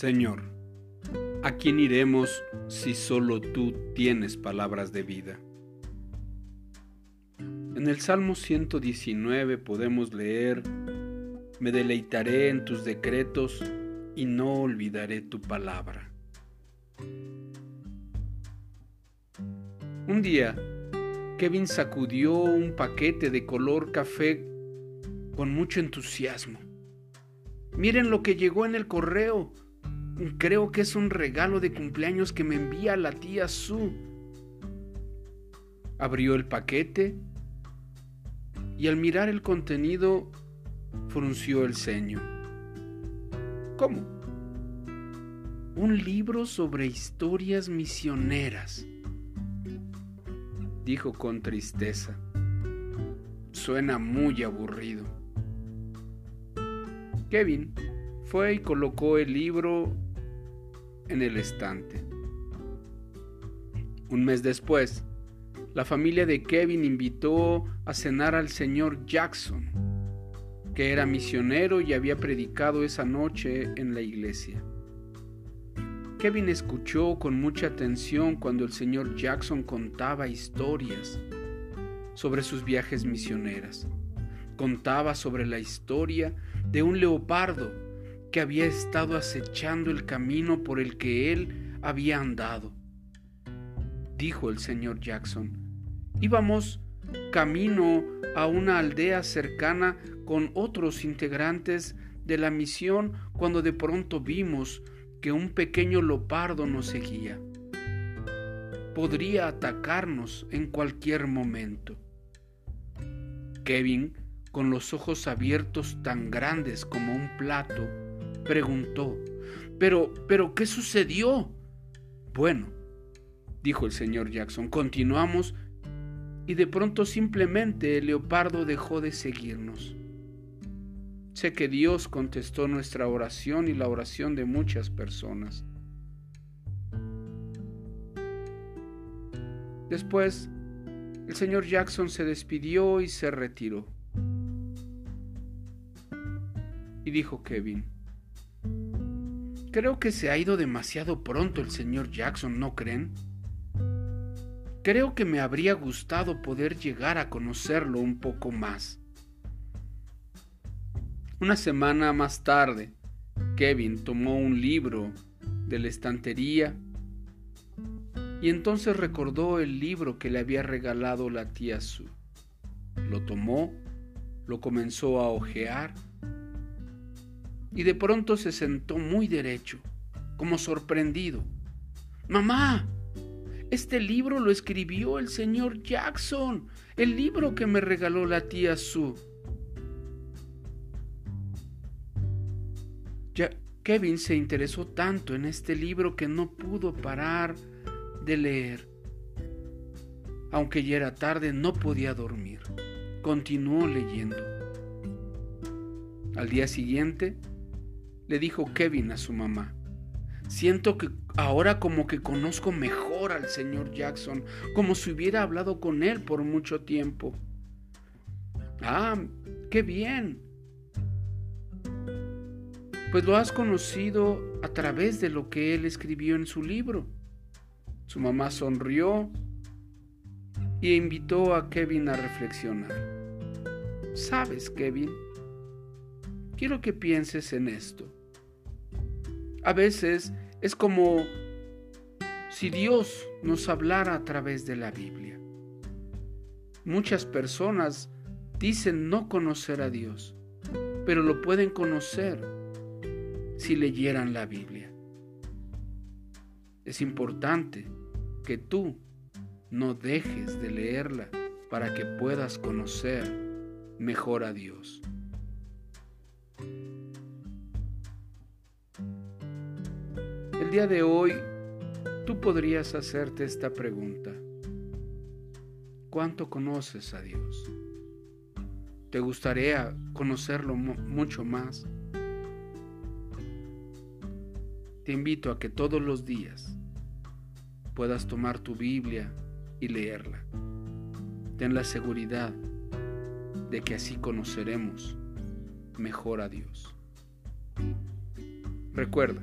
Señor, ¿a quién iremos si solo tú tienes palabras de vida? En el Salmo 119 podemos leer, Me deleitaré en tus decretos y no olvidaré tu palabra. Un día, Kevin sacudió un paquete de color café con mucho entusiasmo. Miren lo que llegó en el correo, Creo que es un regalo de cumpleaños que me envía la tía Sue. Abrió el paquete y al mirar el contenido frunció el ceño. ¿Cómo? Un libro sobre historias misioneras, dijo con tristeza. Suena muy aburrido. Kevin fue y colocó el libro en el estante. Un mes después, la familia de Kevin invitó a cenar al señor Jackson, que era misionero y había predicado esa noche en la iglesia. Kevin escuchó con mucha atención cuando el señor Jackson contaba historias sobre sus viajes misioneras. Contaba sobre la historia de un leopardo que había estado acechando el camino por el que él había andado. Dijo el señor Jackson, íbamos camino a una aldea cercana con otros integrantes de la misión cuando de pronto vimos que un pequeño lopardo nos seguía. Podría atacarnos en cualquier momento. Kevin, con los ojos abiertos tan grandes como un plato, preguntó, pero, pero, ¿qué sucedió? Bueno, dijo el señor Jackson, continuamos y de pronto simplemente el leopardo dejó de seguirnos. Sé que Dios contestó nuestra oración y la oración de muchas personas. Después, el señor Jackson se despidió y se retiró. Y dijo Kevin, Creo que se ha ido demasiado pronto el señor Jackson, ¿no creen? Creo que me habría gustado poder llegar a conocerlo un poco más. Una semana más tarde, Kevin tomó un libro de la estantería y entonces recordó el libro que le había regalado la tía Sue. Lo tomó, lo comenzó a hojear y de pronto se sentó muy derecho, como sorprendido. Mamá, este libro lo escribió el señor Jackson, el libro que me regaló la tía Sue. Ya, Kevin se interesó tanto en este libro que no pudo parar de leer. Aunque ya era tarde, no podía dormir. Continuó leyendo. Al día siguiente, le dijo Kevin a su mamá. Siento que ahora como que conozco mejor al señor Jackson, como si hubiera hablado con él por mucho tiempo. Ah, qué bien. Pues lo has conocido a través de lo que él escribió en su libro. Su mamá sonrió y invitó a Kevin a reflexionar. Sabes, Kevin, quiero que pienses en esto. A veces es como si Dios nos hablara a través de la Biblia. Muchas personas dicen no conocer a Dios, pero lo pueden conocer si leyeran la Biblia. Es importante que tú no dejes de leerla para que puedas conocer mejor a Dios. Día de hoy tú podrías hacerte esta pregunta. ¿Cuánto conoces a Dios? ¿Te gustaría conocerlo mucho más? Te invito a que todos los días puedas tomar tu Biblia y leerla. Ten la seguridad de que así conoceremos mejor a Dios. Recuerda,